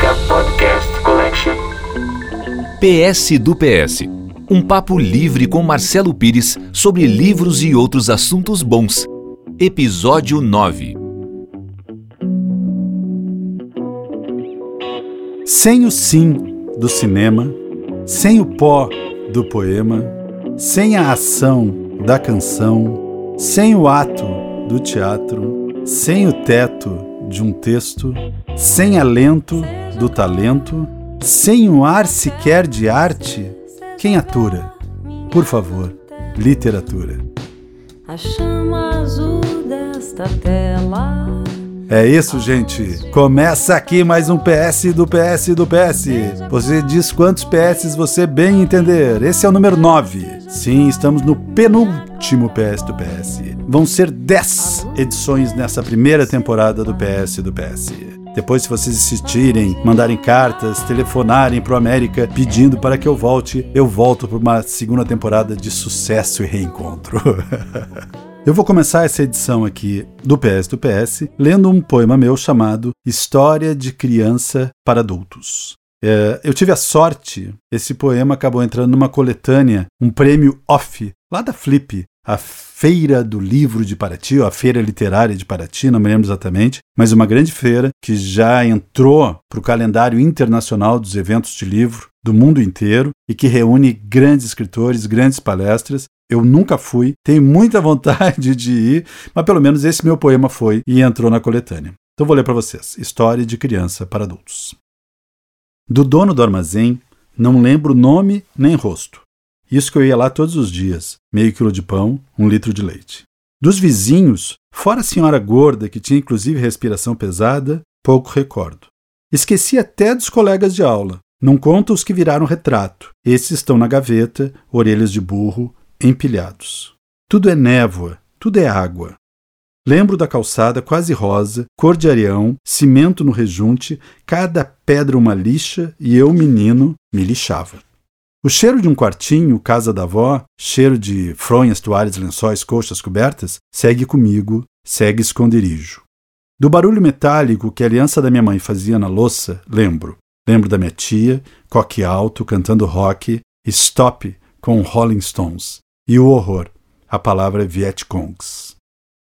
Música Podcast Collection. PS do PS. Um papo livre com Marcelo Pires sobre livros e outros assuntos bons. Episódio 9. Sem o sim do cinema, sem o pó do poema, sem a ação da canção, sem o ato do teatro, sem o teto de um texto, sem alento do talento, sem o ar sequer de arte, quem atura? Por favor, literatura. A chama azul desta tela. É isso, gente. Começa aqui mais um PS do PS do PS. Você diz quantos PS você bem entender. Esse é o número 9. Sim, estamos no penúltimo PS do PS. Vão ser 10 edições nessa primeira temporada do PS do PS. Depois, se vocês insistirem, mandarem cartas, telefonarem pro América pedindo para que eu volte, eu volto para uma segunda temporada de sucesso e reencontro. Eu vou começar essa edição aqui do PS do PS lendo um poema meu chamado História de Criança para Adultos. É, eu tive a sorte, esse poema acabou entrando numa coletânea, um prêmio off, lá da Flip, a Feira do Livro de Paraty, ou a Feira Literária de Paraty, não me lembro exatamente, mas uma grande feira que já entrou para o calendário internacional dos eventos de livro do mundo inteiro e que reúne grandes escritores, grandes palestras. Eu nunca fui, tenho muita vontade de ir, mas pelo menos esse meu poema foi e entrou na coletânea. Então vou ler para vocês. História de criança para adultos. Do dono do armazém, não lembro nome nem rosto. Isso que eu ia lá todos os dias, meio quilo de pão, um litro de leite. Dos vizinhos, fora a senhora gorda, que tinha inclusive respiração pesada, pouco recordo. Esqueci até dos colegas de aula. Não conto os que viraram retrato. Esses estão na gaveta, orelhas de burro, empilhados. Tudo é névoa, tudo é água. Lembro da calçada quase rosa, cor de areão, cimento no rejunte, cada pedra uma lixa e eu, menino, me lixava. O cheiro de um quartinho, casa da avó, cheiro de fronhas, toalhas, lençóis, coxas cobertas, segue comigo, segue esconderijo. Do barulho metálico que a aliança da minha mãe fazia na louça, lembro. Lembro da minha tia, coque alto, cantando rock, stop com Rolling Stones. E o horror, a palavra Vietcongs.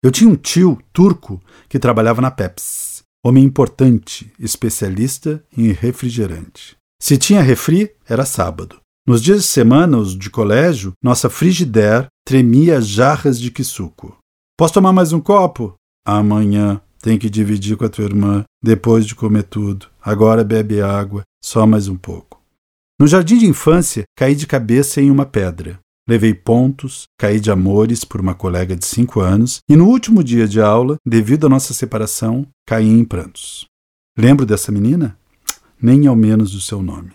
Eu tinha um tio turco que trabalhava na Pepsi. Homem importante, especialista em refrigerante. Se tinha refri, era sábado. Nos dias de semana, os de colégio, nossa frigidaire tremia jarras de quisuco. Posso tomar mais um copo? Amanhã. Tem que dividir com a tua irmã, depois de comer tudo. Agora bebe água, só mais um pouco. No jardim de infância, caí de cabeça em uma pedra. Levei pontos, caí de amores por uma colega de cinco anos e no último dia de aula, devido à nossa separação, caí em prantos. Lembro dessa menina? Nem ao menos do seu nome.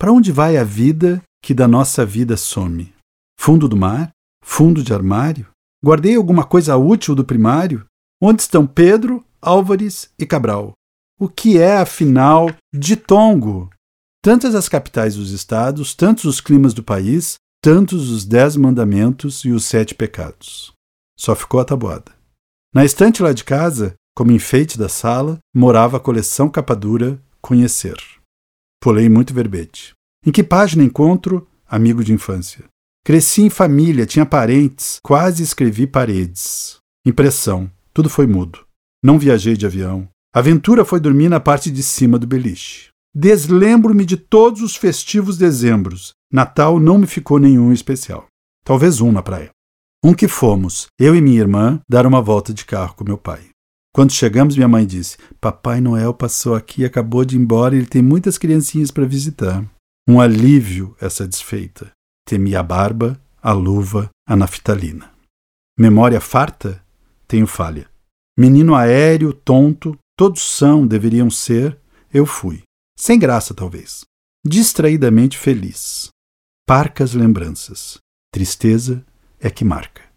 Para onde vai a vida que da nossa vida some? Fundo do mar? Fundo de armário? Guardei alguma coisa útil do primário? Onde estão Pedro, Álvares e Cabral? O que é, afinal, ditongo? Tantas as capitais dos estados, tantos os climas do país, tantos os dez mandamentos e os sete pecados. Só ficou a tabuada. Na estante lá de casa, como enfeite da sala, morava a coleção capa dura Conhecer. Pulei muito verbete. Em que página encontro amigo de infância? Cresci em família, tinha parentes, quase escrevi paredes. Impressão, tudo foi mudo. Não viajei de avião. Aventura foi dormir na parte de cima do beliche. Deslembro-me de todos os festivos dezembros. Natal não me ficou nenhum especial. Talvez um na praia. Um que fomos, eu e minha irmã, dar uma volta de carro com meu pai. Quando chegamos, minha mãe disse: Papai Noel passou aqui, acabou de ir embora e ele tem muitas criancinhas para visitar. Um alívio essa desfeita. Temi a barba, a luva, a naftalina. Memória farta? Tenho falha. Menino aéreo, tonto, todos são, deveriam ser, eu fui. Sem graça, talvez. Distraidamente feliz. Parcas lembranças. Tristeza é que marca.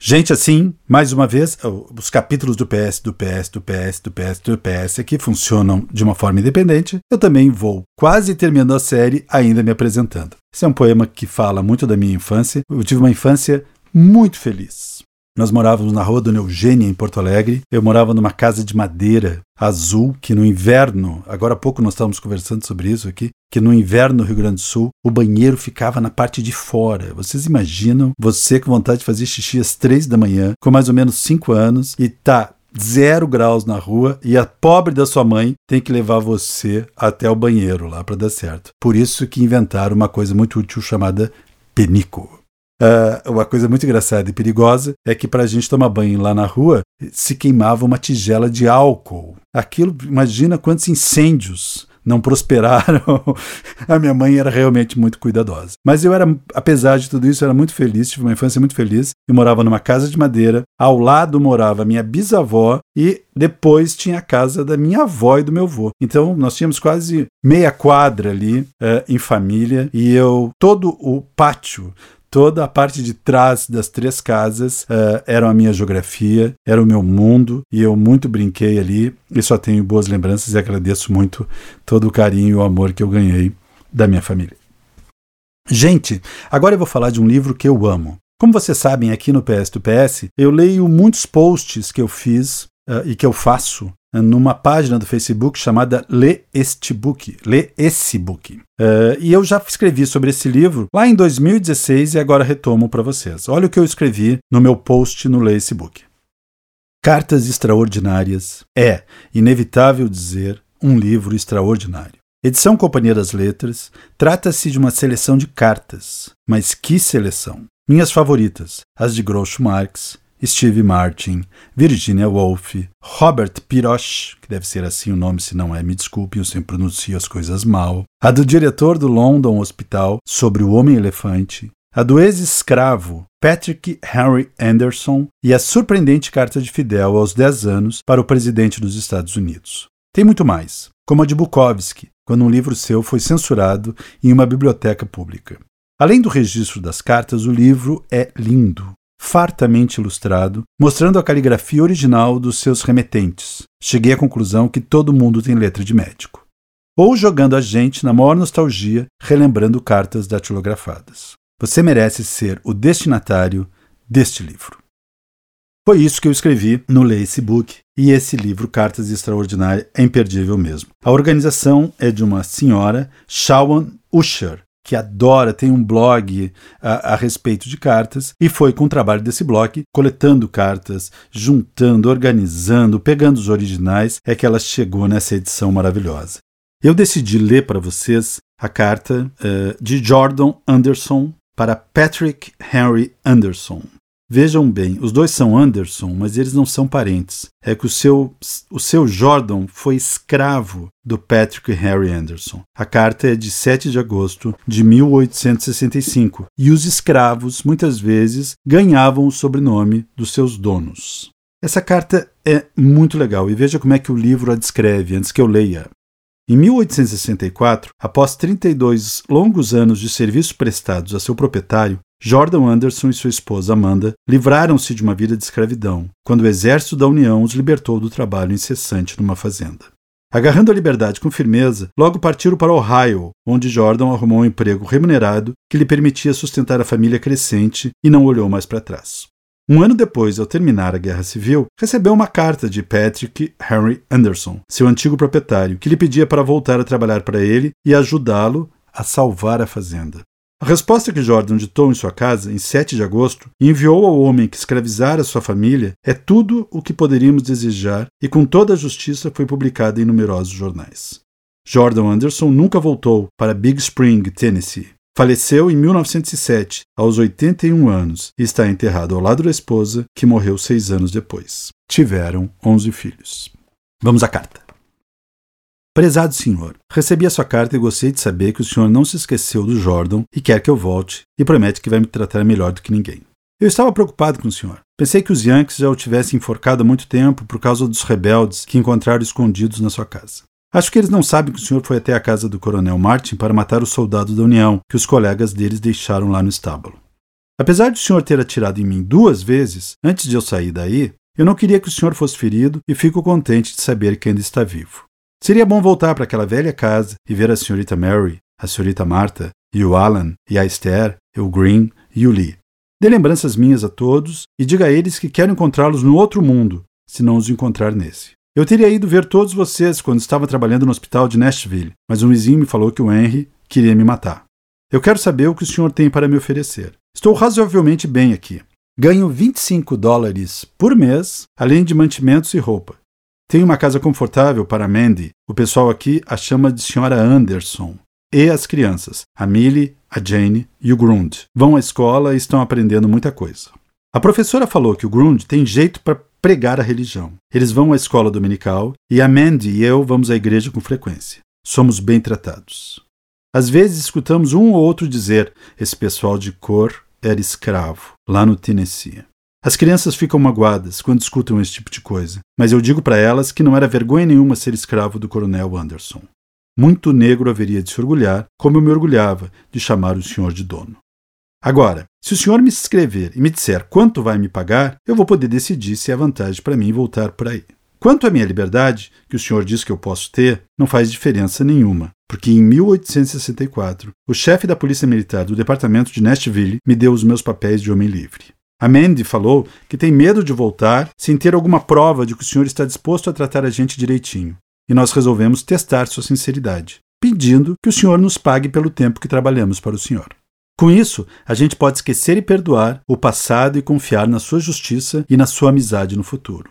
Gente, assim, mais uma vez, os capítulos do PS, do PS, do PS, do PS, do PS aqui funcionam de uma forma independente. Eu também vou, quase terminando a série, ainda me apresentando. Esse é um poema que fala muito da minha infância. Eu tive uma infância muito feliz. Nós morávamos na rua Dona Eugênia, em Porto Alegre. Eu morava numa casa de madeira azul, que no inverno, agora há pouco nós estávamos conversando sobre isso aqui, que no inverno no Rio Grande do Sul, o banheiro ficava na parte de fora. Vocês imaginam você com vontade de fazer xixi às três da manhã, com mais ou menos cinco anos, e tá zero graus na rua e a pobre da sua mãe tem que levar você até o banheiro lá para dar certo. Por isso que inventaram uma coisa muito útil chamada penico. Uh, uma coisa muito engraçada e perigosa é que para a gente tomar banho lá na rua se queimava uma tigela de álcool. Aquilo, imagina quantos incêndios não prosperaram. a minha mãe era realmente muito cuidadosa. Mas eu era, apesar de tudo isso, era muito feliz, tive uma infância muito feliz. Eu morava numa casa de madeira, ao lado morava minha bisavó e depois tinha a casa da minha avó e do meu avô. Então nós tínhamos quase meia quadra ali uh, em família e eu todo o pátio toda a parte de trás das três casas uh, era a minha geografia, era o meu mundo e eu muito brinquei ali e só tenho boas lembranças e agradeço muito todo o carinho e o amor que eu ganhei da minha família. Gente, agora eu vou falar de um livro que eu amo. Como vocês sabem, aqui no PS do PS, eu leio muitos posts que eu fiz uh, e que eu faço numa página do Facebook chamada Lê Este Book, Lê Esse Book. Uh, e eu já escrevi sobre esse livro lá em 2016 e agora retomo para vocês. Olha o que eu escrevi no meu post no Lê Esse Book. Cartas Extraordinárias é, inevitável dizer, um livro extraordinário. Edição Companhia das Letras trata-se de uma seleção de cartas, mas que seleção! Minhas favoritas, as de Groucho Marx, Steve Martin, Virginia Woolf, Robert Pirosh, que deve ser assim o nome, se não é, me desculpe, eu sempre pronuncio as coisas mal, a do diretor do London Hospital sobre o Homem-Elefante, a do ex-escravo Patrick Henry Anderson e a surpreendente carta de Fidel aos 10 anos para o presidente dos Estados Unidos. Tem muito mais, como a de Bukowski, quando um livro seu foi censurado em uma biblioteca pública. Além do registro das cartas, o livro é lindo fartamente ilustrado, mostrando a caligrafia original dos seus remetentes. Cheguei à conclusão que todo mundo tem letra de médico. Ou jogando a gente na maior nostalgia, relembrando cartas datilografadas. Você merece ser o destinatário deste livro. Foi isso que eu escrevi no Lace Book, e esse livro, Cartas Extraordinárias, é imperdível mesmo. A organização é de uma senhora, Shawan Usher, que adora, tem um blog a, a, respeito de cartas, e foi com o trabalho desse blog, coletando cartas, juntando, organizando, pegando os originais, é que ela chegou nessa edição maravilhosa. Eu decidi ler para vocês a carta uh, de Jordan Anderson para Patrick Henry Anderson. Vejam bem, os dois são Anderson, mas eles não são parentes. É que o seu, o seu Jordan foi escravo do Patrick Harry Anderson. A carta é de 7 de agosto de 1865 e os escravos, muitas vezes, ganhavam o sobrenome dos seus donos. Essa carta é muito legal e veja como é que o livro a descreve antes que eu leia. Em 1864, após 32 longos anos de serviços prestados a seu proprietário, Jordan Anderson e sua esposa Amanda livraram-se de uma vida de escravidão, quando o exército da União os libertou do trabalho incessante numa fazenda. Agarrando a liberdade com firmeza, logo partiram para Ohio, onde Jordan arrumou um emprego remunerado que lhe permitia sustentar a família crescente e não olhou mais para trás. Um ano depois, ao terminar a Guerra Civil, recebeu uma carta de Patrick Henry Anderson, seu antigo proprietário, que lhe pedia para voltar a trabalhar para ele e ajudá-lo a salvar a fazenda. A resposta que Jordan ditou em sua casa, em 7 de agosto, e enviou ao homem que escravizara sua família, é tudo o que poderíamos desejar e com toda a justiça foi publicada em numerosos jornais. Jordan Anderson nunca voltou para Big Spring, Tennessee. Faleceu em 1907, aos 81 anos, e está enterrado ao lado da esposa, que morreu seis anos depois. Tiveram 11 filhos. Vamos à carta. Prezado senhor, recebi a sua carta e gostei de saber que o senhor não se esqueceu do Jordan e quer que eu volte e promete que vai me tratar melhor do que ninguém. Eu estava preocupado com o senhor. Pensei que os Yankees já o tivessem enforcado há muito tempo por causa dos rebeldes que encontraram escondidos na sua casa. Acho que eles não sabem que o senhor foi até a casa do coronel Martin para matar os soldados da União que os colegas deles deixaram lá no estábulo. Apesar de o senhor ter atirado em mim duas vezes antes de eu sair daí, eu não queria que o senhor fosse ferido e fico contente de saber que ainda está vivo. Seria bom voltar para aquela velha casa e ver a senhorita Mary, a senhorita Martha, e o Alan, e a Esther, e o Green e o Lee. Dê lembranças minhas a todos e diga a eles que quero encontrá-los no outro mundo, se não os encontrar nesse. Eu teria ido ver todos vocês quando estava trabalhando no hospital de Nashville, mas um vizinho me falou que o Henry queria me matar. Eu quero saber o que o senhor tem para me oferecer. Estou razoavelmente bem aqui. Ganho 25 dólares por mês, além de mantimentos e roupa. Tenho uma casa confortável para Mandy. O pessoal aqui a chama de Senhora Anderson. E as crianças, a Millie, a Jane e o Grund, vão à escola e estão aprendendo muita coisa. A professora falou que o Grund tem jeito para pregar a religião. Eles vão à escola dominical e a Mandy e eu vamos à igreja com frequência. Somos bem tratados. Às vezes escutamos um ou outro dizer: esse pessoal de cor era escravo, lá no Tennessee. As crianças ficam magoadas quando escutam esse tipo de coisa, mas eu digo para elas que não era vergonha nenhuma ser escravo do coronel Anderson. Muito negro haveria de se orgulhar, como eu me orgulhava de chamar o senhor de dono. Agora, se o senhor me escrever e me disser quanto vai me pagar, eu vou poder decidir se é vantagem para mim voltar por aí. Quanto à minha liberdade, que o senhor diz que eu posso ter, não faz diferença nenhuma, porque em 1864, o chefe da Polícia Militar do departamento de Nashville me deu os meus papéis de homem livre. A Mandy falou que tem medo de voltar sem ter alguma prova de que o senhor está disposto a tratar a gente direitinho. E nós resolvemos testar sua sinceridade, pedindo que o senhor nos pague pelo tempo que trabalhamos para o senhor. Com isso, a gente pode esquecer e perdoar o passado e confiar na sua justiça e na sua amizade no futuro.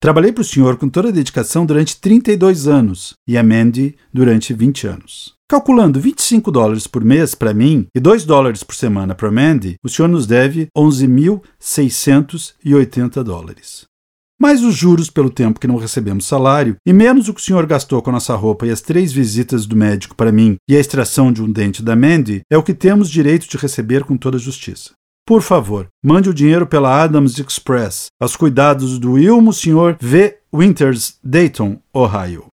Trabalhei para o senhor com toda a dedicação durante 32 anos e a Mandy durante 20 anos. Calculando 25 dólares por mês para mim e 2 dólares por semana para Mandy, o senhor nos deve 11.680 dólares. Mais os juros pelo tempo que não recebemos salário, e menos o que o senhor gastou com a nossa roupa e as três visitas do médico para mim e a extração de um dente da Mandy, é o que temos direito de receber com toda justiça. Por favor, mande o dinheiro pela Adams Express, aos cuidados do Ilmo Sr. V. Winters, Dayton, Ohio.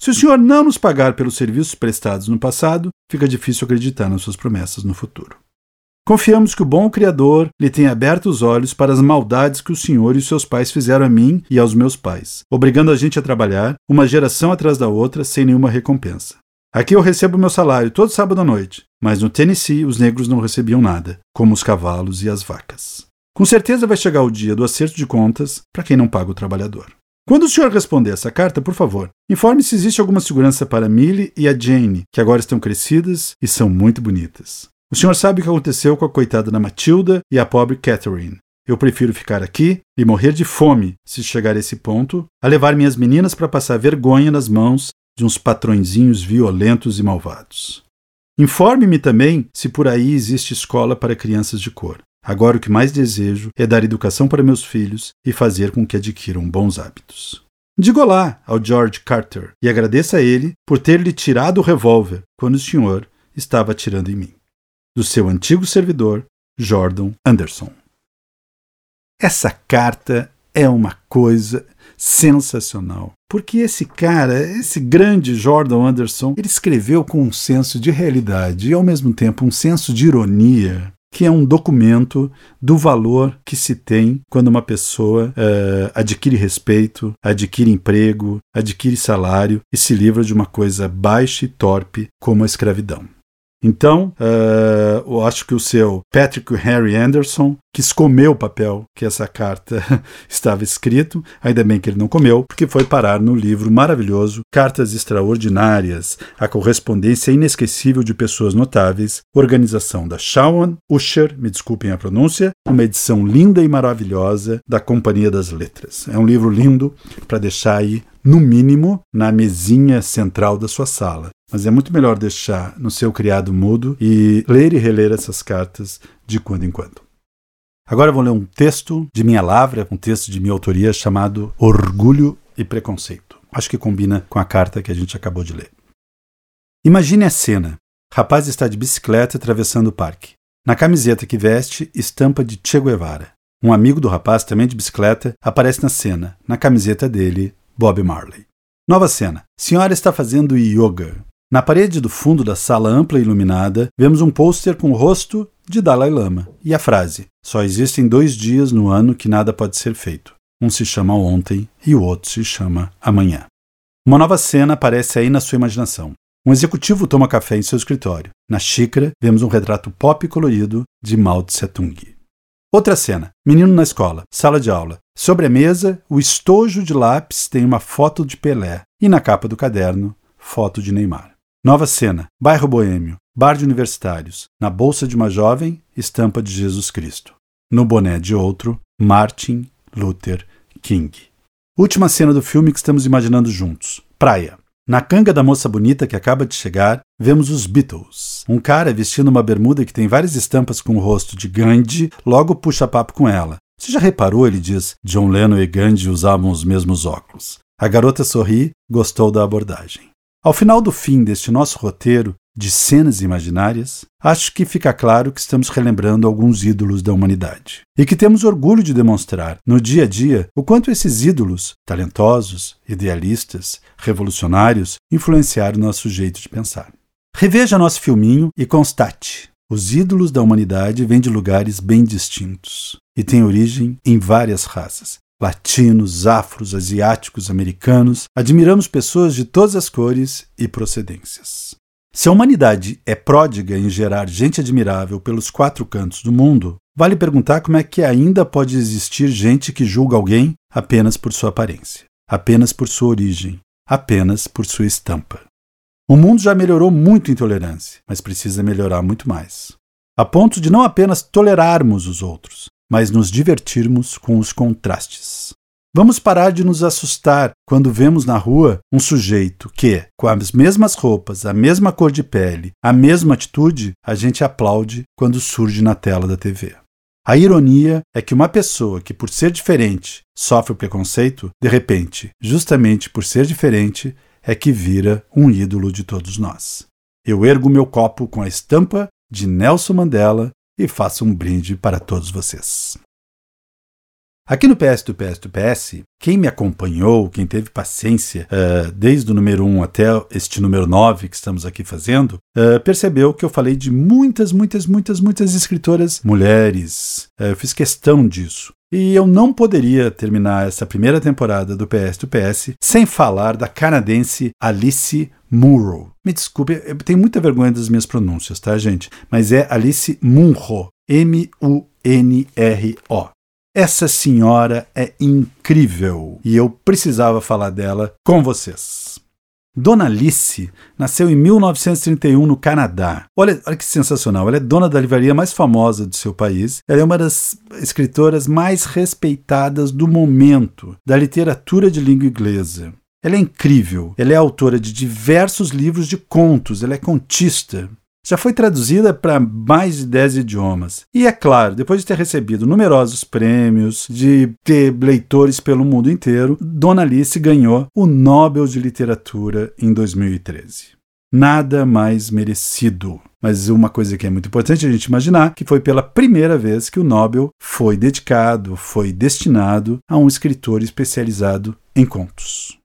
Se o senhor não nos pagar pelos serviços prestados no passado, fica difícil acreditar nas suas promessas no futuro. Confiamos que o bom Criador lhe tenha aberto os olhos para as maldades que o Senhor e os seus pais fizeram a mim e aos meus pais, obrigando a gente a trabalhar, uma geração atrás da outra, sem nenhuma recompensa. Aqui eu recebo meu salário todo sábado à noite, mas no Tennessee os negros não recebiam nada, como os cavalos e as vacas. Com certeza vai chegar o dia do acerto de contas para quem não paga o trabalhador. Quando o senhor responder essa carta, por favor, informe se existe alguma segurança para Millie e a Jane, que agora estão crescidas e são muito bonitas. O senhor sabe o que aconteceu com a coitada da Matilda e a pobre Catherine. Eu prefiro ficar aqui e morrer de fome, se chegar a esse ponto, a levar minhas meninas para passar vergonha nas mãos de uns patrõezinhos violentos e malvados. Informe-me também se por aí existe escola para crianças de cor. Agora o que mais desejo é dar educação para meus filhos e fazer com que adquiram bons hábitos. Digo olá ao George Carter e agradeça a ele por ter lhe tirado o revólver quando o senhor estava atirando em mim. Do seu antigo servidor, Jordan Anderson. Essa carta é uma coisa sensacional. Porque esse cara, esse grande Jordan Anderson, ele escreveu com um senso de realidade e ao mesmo tempo um senso de ironia que é um documento do valor que se tem quando uma pessoa uh, adquire respeito, adquire emprego, adquire salário e se livra de uma coisa baixa e torpe como a escravidão. Então, uh, eu acho que o seu Patrick Harry Anderson quis comer o papel que essa carta estava escrito, ainda bem que ele não comeu, porque foi parar no livro maravilhoso Cartas Extraordinárias, a correspondência inesquecível de pessoas notáveis, organização da Shawan Usher, me desculpem a pronúncia, uma edição linda e maravilhosa da Companhia das Letras. É um livro lindo para deixar aí no mínimo, na mesinha central da sua sala. Mas é muito melhor deixar no seu criado mudo e ler e reler essas cartas de quando em quando. Agora vou ler um texto de minha lavra, um texto de minha autoria chamado Orgulho e Preconceito. Acho que combina com a carta que a gente acabou de ler. Imagine a cena. Rapaz está de bicicleta atravessando o parque. Na camiseta que veste, estampa de Che Guevara. Um amigo do rapaz, também de bicicleta, aparece na cena. Na camiseta dele, Bob Marley. Nova cena. Senhora está fazendo yoga. Na parede do fundo da sala ampla e iluminada, vemos um pôster com o rosto de Dalai Lama e a frase: Só existem dois dias no ano que nada pode ser feito. Um se chama ontem e o outro se chama amanhã. Uma nova cena aparece aí na sua imaginação. Um executivo toma café em seu escritório. Na xícara, vemos um retrato pop colorido de Mao Tse Tung. Outra cena: menino na escola, sala de aula. Sobre a mesa, o estojo de lápis tem uma foto de Pelé e na capa do caderno, foto de Neymar. Nova cena: bairro boêmio, bar de universitários. Na bolsa de uma jovem, estampa de Jesus Cristo. No boné de outro, Martin Luther King. Última cena do filme que estamos imaginando juntos: praia. Na canga da moça bonita que acaba de chegar, vemos os Beatles. Um cara vestindo uma bermuda que tem várias estampas com o rosto de Gandhi logo puxa papo com ela. Você já reparou, ele diz, John Lennon e Gandhi usavam os mesmos óculos. A garota sorri, gostou da abordagem. Ao final do fim deste nosso roteiro, de cenas imaginárias, acho que fica claro que estamos relembrando alguns ídolos da humanidade. E que temos orgulho de demonstrar, no dia a dia, o quanto esses ídolos, talentosos, idealistas, revolucionários, influenciaram nosso jeito de pensar. Reveja nosso filminho e constate: os ídolos da humanidade vêm de lugares bem distintos e têm origem em várias raças. Latinos, afros, asiáticos, americanos, admiramos pessoas de todas as cores e procedências. Se a humanidade é pródiga em gerar gente admirável pelos quatro cantos do mundo, vale perguntar como é que ainda pode existir gente que julga alguém apenas por sua aparência, apenas por sua origem, apenas por sua estampa. O mundo já melhorou muito em tolerância, mas precisa melhorar muito mais. A ponto de não apenas tolerarmos os outros, mas nos divertirmos com os contrastes. Vamos parar de nos assustar quando vemos na rua um sujeito que, com as mesmas roupas, a mesma cor de pele, a mesma atitude, a gente aplaude quando surge na tela da TV. A ironia é que uma pessoa que, por ser diferente, sofre o preconceito, de repente, justamente por ser diferente, é que vira um ídolo de todos nós. Eu ergo meu copo com a estampa de Nelson Mandela e faço um brinde para todos vocês. Aqui no PS do PS do PS, quem me acompanhou, quem teve paciência uh, desde o número 1 até este número 9 que estamos aqui fazendo, uh, percebeu que eu falei de muitas, muitas, muitas, muitas escritoras mulheres. Uh, eu fiz questão disso. E eu não poderia terminar essa primeira temporada do PS do PS sem falar da canadense Alice Munro. Me desculpe, eu tenho muita vergonha das minhas pronúncias, tá, gente? Mas é Alice Munro. M-U-N-R-O. Essa senhora é incrível e eu precisava falar dela com vocês. Dona Alice nasceu em 1931 no Canadá. Olha, olha que sensacional. Ela é dona da livraria mais famosa do seu país. Ela é uma das escritoras mais respeitadas do momento da literatura de língua inglesa. Ela é incrível. Ela é autora de diversos livros de contos. Ela é contista. Já foi traduzida para mais de 10 idiomas. E é claro, depois de ter recebido numerosos prêmios, de ter leitores pelo mundo inteiro, Dona Alice ganhou o Nobel de Literatura em 2013. Nada mais merecido. Mas uma coisa que é muito importante a gente imaginar que foi pela primeira vez que o Nobel foi dedicado, foi destinado a um escritor especializado em contos.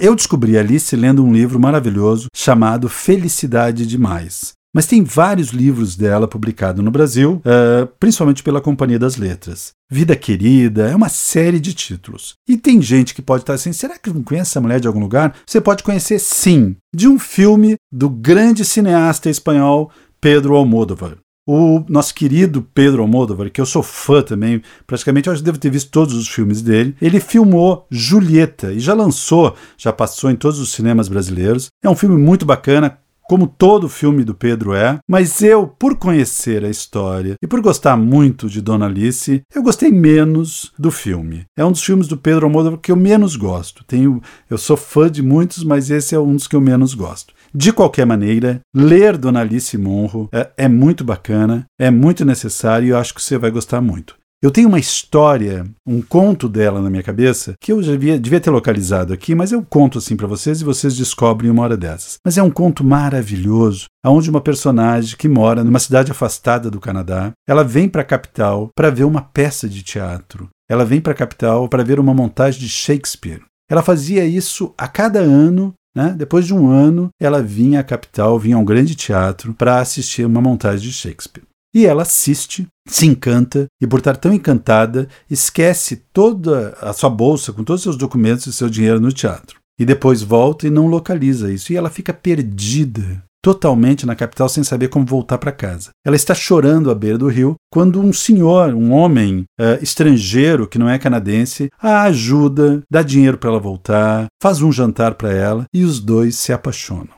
Eu descobri Alice lendo um livro maravilhoso chamado Felicidade Demais, mas tem vários livros dela publicados no Brasil, uh, principalmente pela Companhia das Letras. Vida Querida, é uma série de títulos. E tem gente que pode estar assim: será que não conhece essa mulher de algum lugar? Você pode conhecer sim, de um filme do grande cineasta espanhol Pedro Almodóvar. O nosso querido Pedro Almodóvar, que eu sou fã também, praticamente eu acho que devo ter visto todos os filmes dele, ele filmou Julieta e já lançou, já passou em todos os cinemas brasileiros. É um filme muito bacana, como todo filme do Pedro é, mas eu, por conhecer a história e por gostar muito de Dona Alice, eu gostei menos do filme. É um dos filmes do Pedro Almodóvar que eu menos gosto. Tenho, eu sou fã de muitos, mas esse é um dos que eu menos gosto. De qualquer maneira, ler Dona Alice Monro é, é muito bacana, é muito necessário e eu acho que você vai gostar muito. Eu tenho uma história, um conto dela na minha cabeça, que eu devia, devia ter localizado aqui, mas eu conto assim para vocês e vocês descobrem uma hora dessas. Mas é um conto maravilhoso, onde uma personagem que mora numa cidade afastada do Canadá, ela vem para a capital para ver uma peça de teatro. Ela vem para a capital para ver uma montagem de Shakespeare. Ela fazia isso a cada ano né? Depois de um ano, ela vinha à capital, vinha a um grande teatro para assistir uma montagem de Shakespeare. E ela assiste, se encanta e, por estar tão encantada, esquece toda a sua bolsa com todos os seus documentos e seu dinheiro no teatro. E depois volta e não localiza isso. E ela fica perdida. totalmente na capital sem saber como voltar para casa. Ela está chorando à beira do rio quando um senhor, um homem uh, estrangeiro que não é canadense, a ajuda, dá dinheiro para ela voltar, faz um jantar para ela e os dois se apaixonam.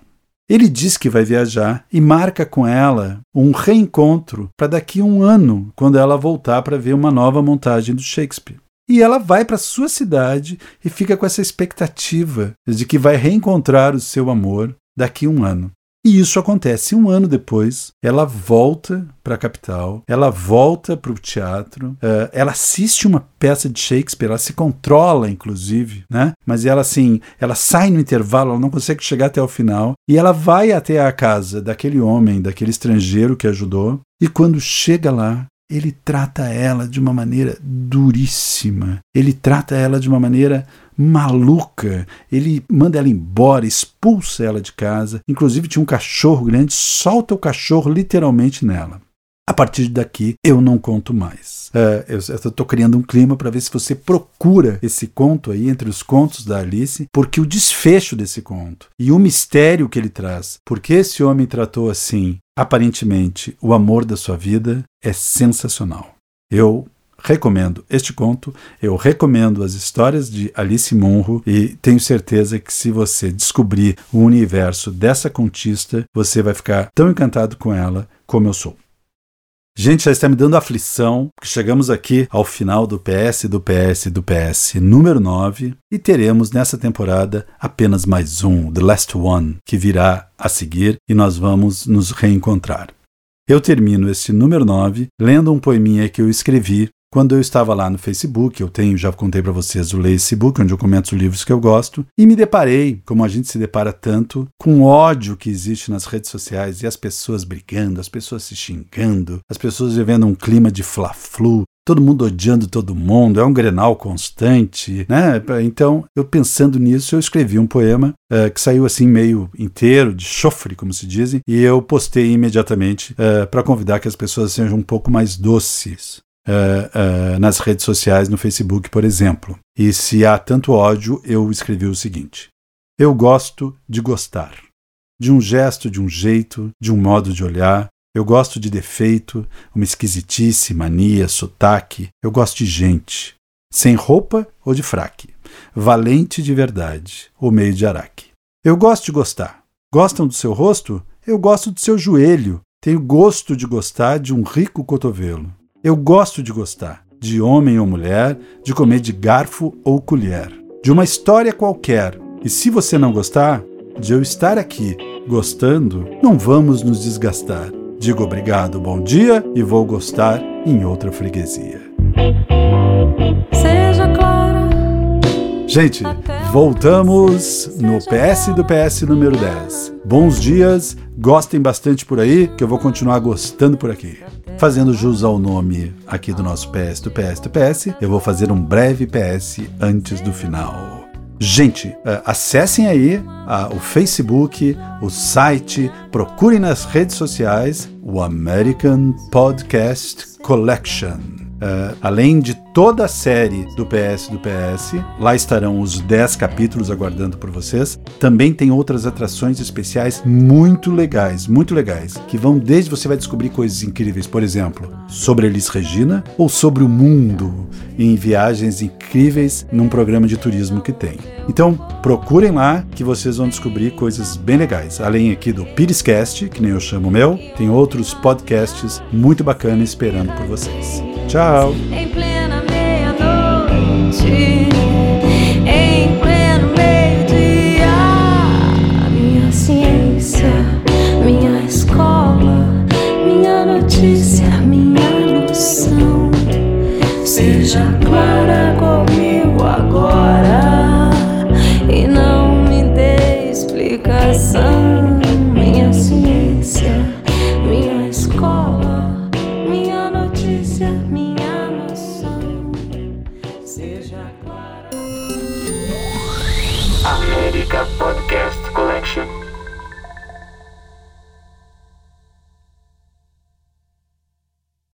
Ele diz que vai viajar e marca com ela um reencontro para daqui a um ano, quando ela voltar para ver uma nova montagem do Shakespeare. E ela vai para sua cidade e fica com essa expectativa de que vai reencontrar o seu amor daqui a um ano. E isso acontece um ano depois. Ela volta para a capital, ela volta para o teatro, uh, ela assiste uma peça de Shakespeare, ela se controla, inclusive, né? Mas ela assim, ela sai no intervalo, ela não consegue chegar até o final e ela vai até a casa daquele homem, daquele estrangeiro que ajudou. E quando chega lá, ele trata ela de uma maneira duríssima. Ele trata ela de uma maneira maluca. Ele manda ela embora, expulsa ela de casa. Inclusive tinha um cachorro grande, solta o cachorro literalmente nela. A partir daqui eu não conto mais. Uh, eu estou criando um clima para ver se você procura esse conto aí entre os contos da Alice, porque o desfecho desse conto e o mistério que ele traz, porque esse homem tratou assim, aparentemente, o amor da sua vida, é sensacional. Eu recomendo este conto, eu recomendo as histórias de Alice Munro e tenho certeza que se você descobrir o universo dessa contista, você vai ficar tão encantado com ela como eu sou. Gente, já está me dando aflição, porque chegamos aqui ao final do PS, do PS, do PS número 9 e teremos nessa temporada apenas mais um, The Last One, que virá a seguir e nós vamos nos reencontrar. Eu termino esse número 9 lendo um poeminha que eu escrevi quando eu estava lá no Facebook, eu tenho, já contei para vocês, o Facebook, onde eu comento os livros que eu gosto, e me deparei, como a gente se depara tanto, com o ódio que existe nas redes sociais e as pessoas brigando, as pessoas se xingando, as pessoas vivendo um clima de fla-flu, todo mundo odiando todo mundo, é um grenal constante, né? Então, eu pensando nisso, eu escrevi um poema uh, que saiu assim meio inteiro, de chofre, como se dizem, e eu postei imediatamente uh, para convidar que as pessoas sejam um pouco mais doces uh, uh, nas redes sociais, no Facebook, por exemplo. E se há tanto ódio, eu escrevi o seguinte: Eu gosto de gostar. De um gesto, de um jeito, de um modo de olhar. Eu gosto de defeito, uma esquisitice, mania, sotaque. Eu gosto de gente. Sem roupa ou de fraque. Valente de verdade ou meio de araque. Eu gosto de gostar. Gostam do seu rosto? Eu gosto do seu joelho. Tenho gosto de gostar de um rico cotovelo. Eu gosto de gostar, de homem ou mulher, de comer de garfo ou colher, de uma história qualquer. E se você não gostar, de eu estar aqui gostando, não vamos nos desgastar. Digo obrigado, bom dia e vou gostar em outra freguesia. Seja clara. Gente, voltamos no PS do PS número 10. Bons dias, gostem bastante por aí, que eu vou continuar gostando por aqui. Fazendo jus ao nome aqui do nosso PS do PS do PS, eu vou fazer um breve PS antes do final. Gente, eh, acessem aí uh, o Facebook, o site, procurem nas redes sociais o American Podcast Collection. Uh, além de toda a série do PS do PS, lá estarão os 10 capítulos aguardando por vocês. Também tem outras atrações especiais muito legais, muito legais, que vão desde você vai descobrir coisas incríveis, por exemplo, sobre Elis Regina ou sobre o mundo em viagens incríveis num programa de turismo que tem. Então, procurem lá que vocês vão descobrir coisas bem legais. Além aqui do Pirescast, que nem eu chamo o meu, tem outros podcasts muito bacanas esperando por vocês. Tchau! Em plena meia-noite, em pleno meio-dia, minha ciência, minha escola, minha notícia, minha noção. Seja